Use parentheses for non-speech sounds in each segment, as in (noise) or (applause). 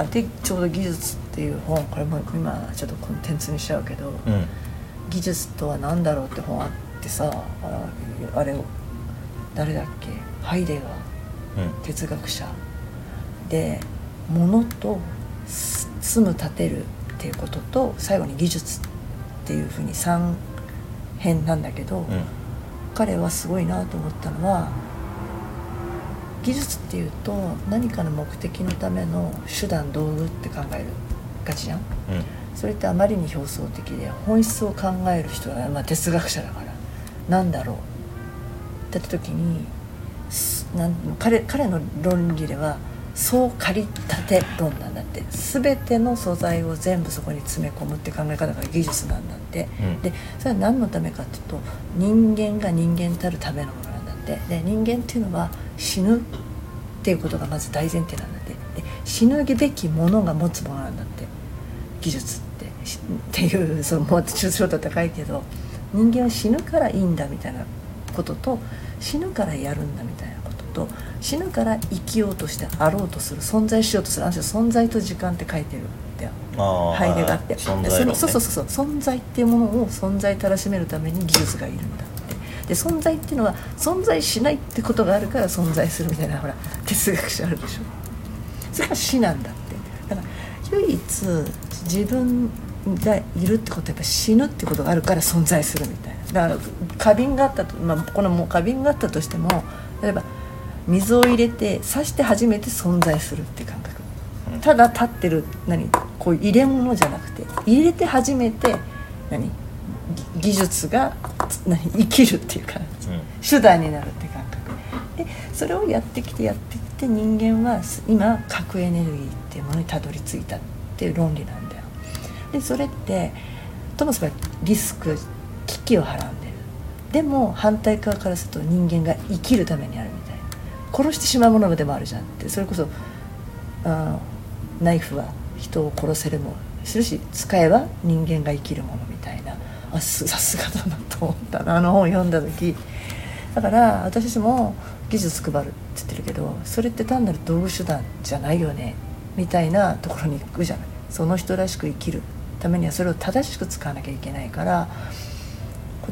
あでちょうど「技術」っていう本これも今ちょっとコンテンツにしちゃうけど、うん。技術とは何だろうって本あってさああれを誰だっけ？ハイデガーうん。哲学者。で物とす住む建てるっていうことと最後に技術っていうふうに3編なんだけど、うん。彼はすごいなと思ったのは技術っていうと何かの目的のための手段道具って考えるがちじゃん？うん。それってあまりに表層的で本質を考える人は、まあ、哲学者だから。なんだろう？って言った時にすなん彼彼の論理では総借り立て論なんだって。全ての素材を全部そこに詰め込むって考え方が技術なんだって、うん。でそれは何のためかっていうと人間が人間たるためのものなんだって。で人間っていうのは死ぬっていうことがまず大前提なんだって。で死ぬべきものが持つものなんだって。技術って。しっていうそのもう抽象度高いけど人間は死ぬからいいんだみたいなことと死ぬからやるんだみたいなことと死ぬから生きようとしてあろうとする存在しようとする。あの人存在と時間って書いてるんだよああハイデガーってね、そうそうそうそう。存在っていうものを存在たらしめるために技術がいるんだ。ってで存在っていうのは存在しないってことがあるから存在するみたいなほら哲学者あるでしょ。それが死なんだって。だから唯一自分がいるってことはやっぱ死ぬってことがあるから存在するみたいな。だから花瓶があったと、まあ、このもう花瓶があったとしても例えば水を入れて刺して初めて存在するって感覚。ただ立ってる何こういう入れ物じゃなくて入れて初めて何技術が (laughs) 何生きるっていうか手段になるって感覚。でそれをやってきてやってきて人間は今核エネルギーっていうものにたどり着いたっていう論理なんだよ。でそれってともすればリスク危機をはらんでる。でも反対側からすると人間が生きるためにあるみたいな。殺してしまうものでもあるじゃんって。それこそあーナイフは人を殺せるもするし使えば人間が生きるものみたいなあすさすがだなと思ったな。あの本を読んだ時。だから私たちも技術配るって言ってるけどそれって単なる道具手段じゃないよね。みたいなところに行くじゃない。その人らしく生きるためにはそれを正しく使わなきゃいけないから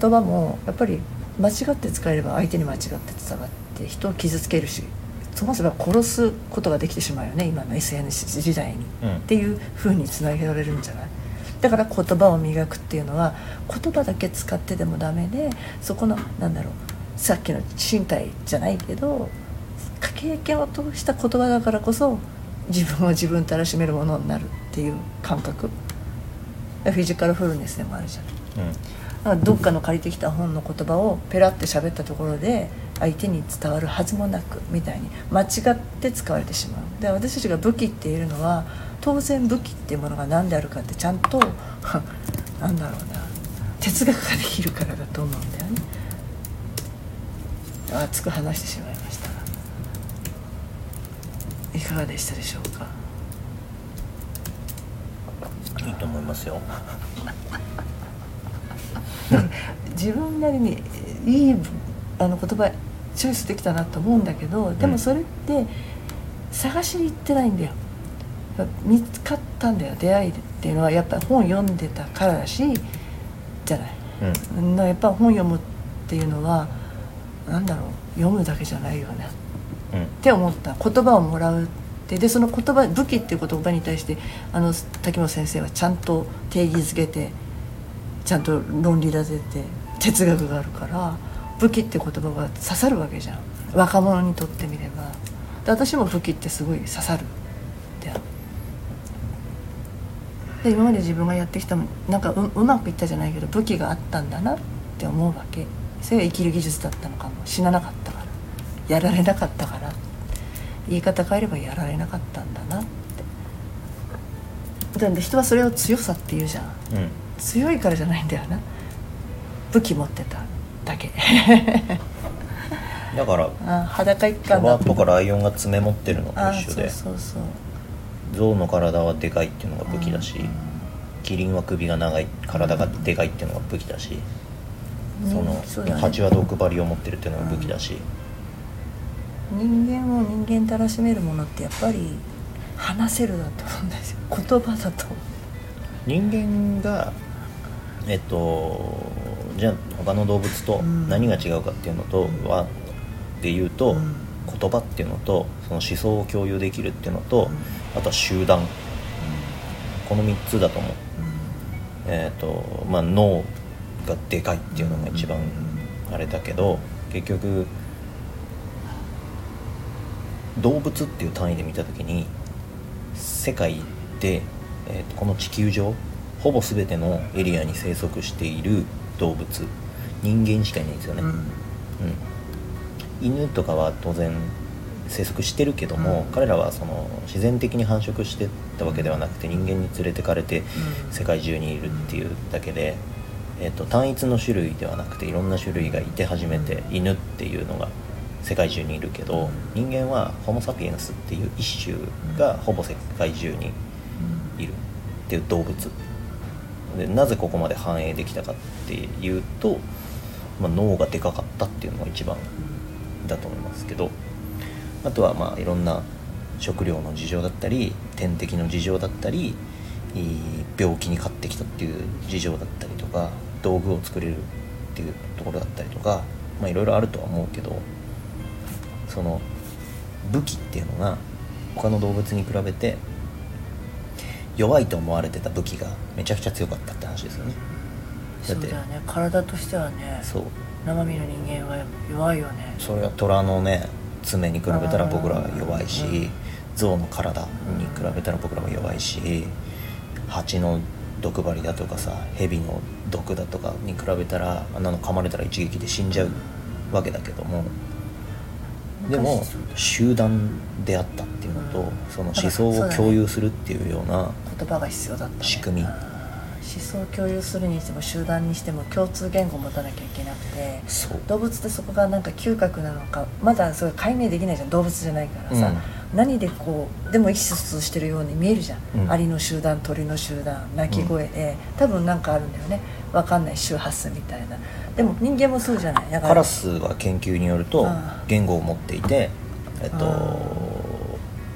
言葉もやっぱり間違って使えれば相手に間違って伝わって人を傷つけるしそもそも殺すことができてしまうよね。今の SNS 時代に、うん。っていうふうにつなげられるんじゃない？だから言葉を磨くっていうのは言葉だけ使ってでもダメでそこのなんだろうさっきの身体じゃないけど経験を通した言葉だからこそ自分を自分たらしめるものになるっていう感覚。フィジカルフルネスでもあるじゃん。うん。だからどっかの借りてきた本の言葉をペラって喋ったところで相手に伝わるはずもなくみたいに間違って使われてしまう。で私たちが武器っていうのは当然武器っていうものが何であるかってちゃんと (laughs) なんだろうな哲学ができるからだと思うんだよね。熱く話してしまいました。いかがでしたでしょうか？いいと思いますよ。自分なりにいいあの言葉チョイスできたなと思うんだけどでもそれって探しに行ってないんだよ。見つかったんだよ。出会いっていうのはやっぱ本読んでたからだしじゃない。うん。なやっぱ本読むっていうのはなんだろう読むだけじゃないよね。うん。って思った。言葉をもらうってでその言葉武器っていう言葉に対してあの滝本先生はちゃんと定義づけてちゃんと論理立てて哲学があるから武器って言葉が刺さるわけじゃん。若者にとってみれば。で私も武器ってすごい刺さるでで今まで自分がやってきたなんかううまくいったじゃないけど武器があったんだなって思うわけ。それが生きる技術だったのかも。死ななかったから。やられなかったから。言い方変えればやられなかったんだなって。なんで人はそれを強さって言うじゃん。うん。強いからじゃないんだよな。武器持ってただけ。だからあ裸一ロ貫だバとかライオンが爪持ってるのと一緒でそうそう象の体はでかいっていうのが武器だしキリンは首が長い体がでかいっていうのが武器だしうん。その蜂は毒針を持ってるっていうのが武器だし人間を人間たらしめるものってやっぱり話せるだと思うんですよ。言葉だと。人間がえっとじゃあ他の動物とうん。何が違うかっていうのとはで言うと、うん。言葉っていうのとその思想を共有できるっていうのと、あとは集団。この3つだと思う。えっ、とまあ脳がでかいっていうのが一番あれだけど結局動物っていう単位で見た時に世界で、えーとこの地球上ほぼ全てのエリアに生息している動物人間しかいないんですよね、うん。うん。犬とかは当然生息してるけども、うん。彼らはその自然的に繁殖してったわけではなくて人間に連れてかれてうん。世界中にいるっていうだけで、えー、と単一の種類ではなくていろんな種類がいて初めて犬っていうのが世界中にいるけど人間はホモ・サピエンスっていう一種がほぼ世界中にいるっていう動物。でなぜここまで繁栄できたかっていうと、まあ、脳がでかかったっていうのが一番だと思いますけどあとはまあいろんな食料の事情だったり天敵の事情だったり病気に勝ってきたっていう事情だったりとか道具を作れるっていうところだったりとかまあいろいろあるとは思うけどその武器っていうのが他の動物に比べて弱いと思われてた武器がめちゃくちゃ強かったって話ですよね。だってそうだよね。体としてはねそう。生身の人間は弱いよね。それは虎のね爪に比べたら僕らは弱いしうん。象の体に比べたら僕らも弱いし蜂の毒針だとかさ蛇の毒だとかに比べたらあんなの噛まれたら一撃で死んじゃうわけだけどもでも集団であったっていうのとうんその思想を共有するっていうような言葉が必要だった、ね、仕組み。思想を共有するにしても集団にしても共通言語を持たなきゃいけなくて動物ってそこがなんか嗅覚なのかまだそれ解明できないじゃん。動物じゃないからさ、何でこうでも意思疎通してるように見えるじゃん、うん。アリの集団鳥の集団鳴き声で、多分なんかあるんだよね。わかんない。周波数みたいな。でも人間もそうじゃない？だから。カラスは研究によると言語を持っていて、えっあと、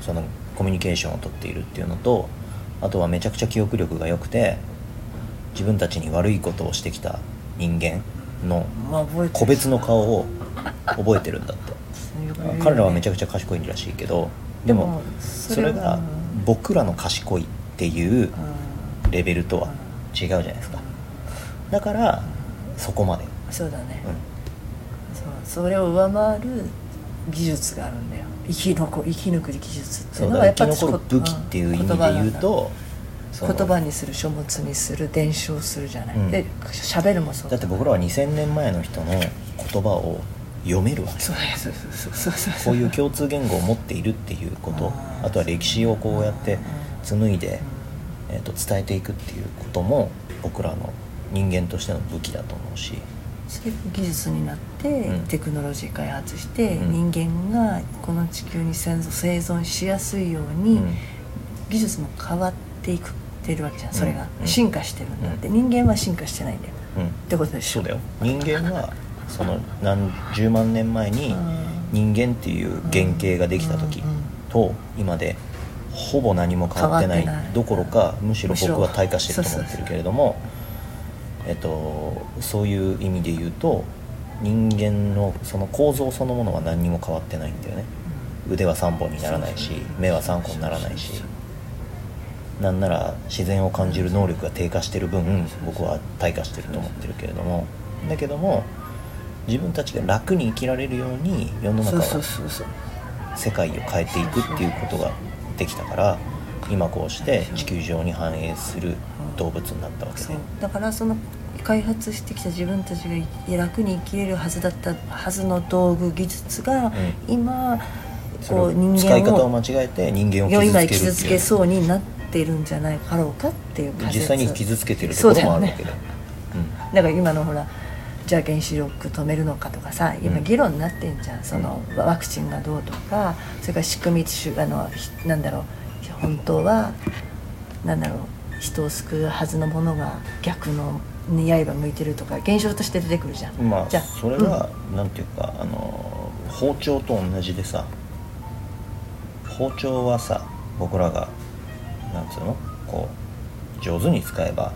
そのコミュニケーションをとっているっていうのとあとはめちゃくちゃ記憶力が良くて自分たちに悪いことをしてきた人間の個別の顔を覚えてるんだって彼らはめちゃくちゃ賢いらしいけどでもそそれがうん僕らの賢いっていううん。レベルとは違うじゃないですか。だからそこまで、そうだね、うん。そうそれを上回る技術があるんだよ。生き残生き抜く技術っていううだはやっぱから生き残る武器っていう意味で言うと言葉にする書物にする伝承するじゃない、うん。で喋るもそうだ。って僕らは2000年前の人の言葉を読めるわ。けそうそうそうそうそう。こういう共通言語を持っているっていうこと。あとは歴史をこうやって紡いで、えー、と伝えていくっていうことも僕らの人間としての武器だと思うし。そ技術になって、うん。テクノロジー開発して、うん。人間がこの地球に生存生存しやすいように、うん。技術も変わっていくってるわけじゃんそれが、うん。進化してるんだって、うん。人間は進化してないんだよ。うん。ってことでしょ。そうだよ。人間はその何十万年前に人間っていう原型ができた時と今でほぼ何も変わってないどころかむしろ僕は退化してると思ってるけれどもえっとそういう意味で言うと人間のその構造そのものは何にも変わってないんだよね。腕は3本にならないし目は3個にならないし。なんなら自然を感じる能力が低下してる分僕は退化してると思ってるけれども。だけども自分たちが楽に生きられるように世の中を世界を変えていくっていうことができたから今こうして地球上に繁栄する動物になったわけで。だからその開発してきた自分たちが楽に生きれるはずだったはずの道具技術が、今それをこう人使い間を方を間違えて人間を傷つ今傷つけそうになってるんじゃないかろうかっていう実際に傷つけてるところもあるわけで、だから今のほらじゃあ原子力止めるのかとかさ今うん。議論になってんじゃん、そのワクチンがどうとかそれから仕組みしあのひなんだろう本当はなんだろう人を救うはずのものが逆のに刃向いてるとか現象として出てくるじゃん、うんまあじゃあそれは、なんていうかあの包丁と同じでさ包丁はさ僕らがなんつうのこう上手に使えば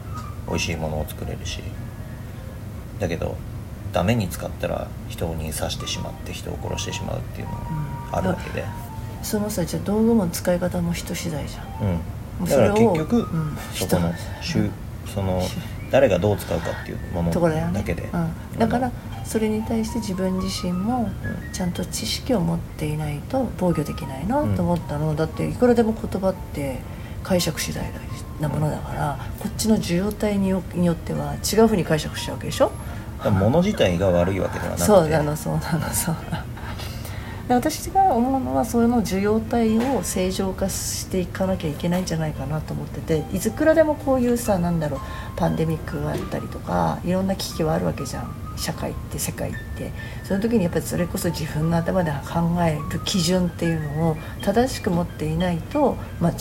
美味しいものを作れるしだけどダメに使ったら人に刺してしまって人を殺してしまうっていうのもあるわけで、そのさじゃあ道具も使い方も人次第じゃん。うん、だからそれを結局、うん。そこのしゅその誰がどう使うかっていうものだけで、うん、だからそれに対して自分自身もうん。ちゃんと知識を持っていないと防御できないなと思ったの、だっていくらでも言葉って解釈次第なものだからこっちの受容体によっては違うふうに解釈しちゃうわけでしょ？物自体が悪いわけではなくて。そうなのそうなのそうなの。で私が思うのはその受容体を正常化していかなきゃいけないんじゃないかなと思ってていくらでもこういうさなんだろうパンデミックがあったりとかいろんな危機はあるわけじゃん。社会って世界って。その時にやっぱりそれこそ自分の頭で考える基準っていうのを正しく持っていないと間違っ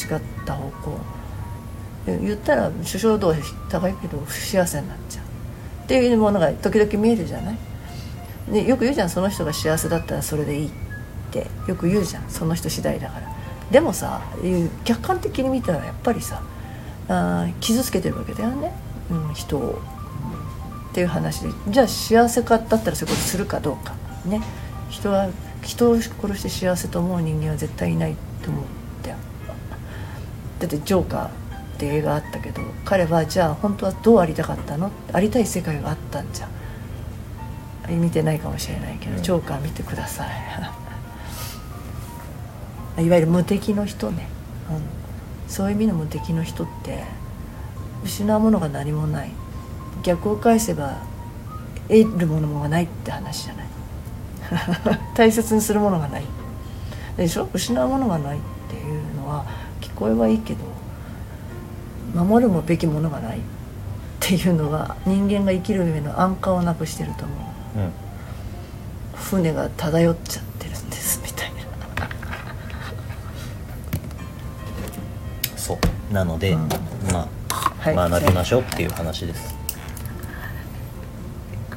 た方向。え言ったら首相度は高いけど不幸せになっちゃうっていうものが時々見えるじゃない？でよく言うじゃんその人が幸せだったらそれでいいって。よく言うじゃんその人次第だから。でもさ客観的に見たらやっぱりさあ傷つけてるわけだよね、うん、人を。っていう話で。じゃあ幸せかだったらそういうことするかどうか。ね。人は人を殺して幸せと思う人間は絶対いないと思うんだよ。だってジョーカーって映画あったけど彼はじゃあ本当はどうありたかったの？ありたい世界があったんじゃ。ん見てないかもしれないけど、うん。ジョーカー見てください。(laughs) いわゆる無敵の人ね、うん、そういう意味の無敵の人って失うものが何もない。逆を返せば得るものもないって話じゃない。(laughs) 大切にするものがない。でしょ？失うものがないっていうのは聞こえはいいけど守るもべきものがないっていうのは人間が生きる上の安価をなくしてると思う。うん。船が漂っちゃってるんですみたいな。そう。なので、うん。まあ、はい。学びましょうっていう話です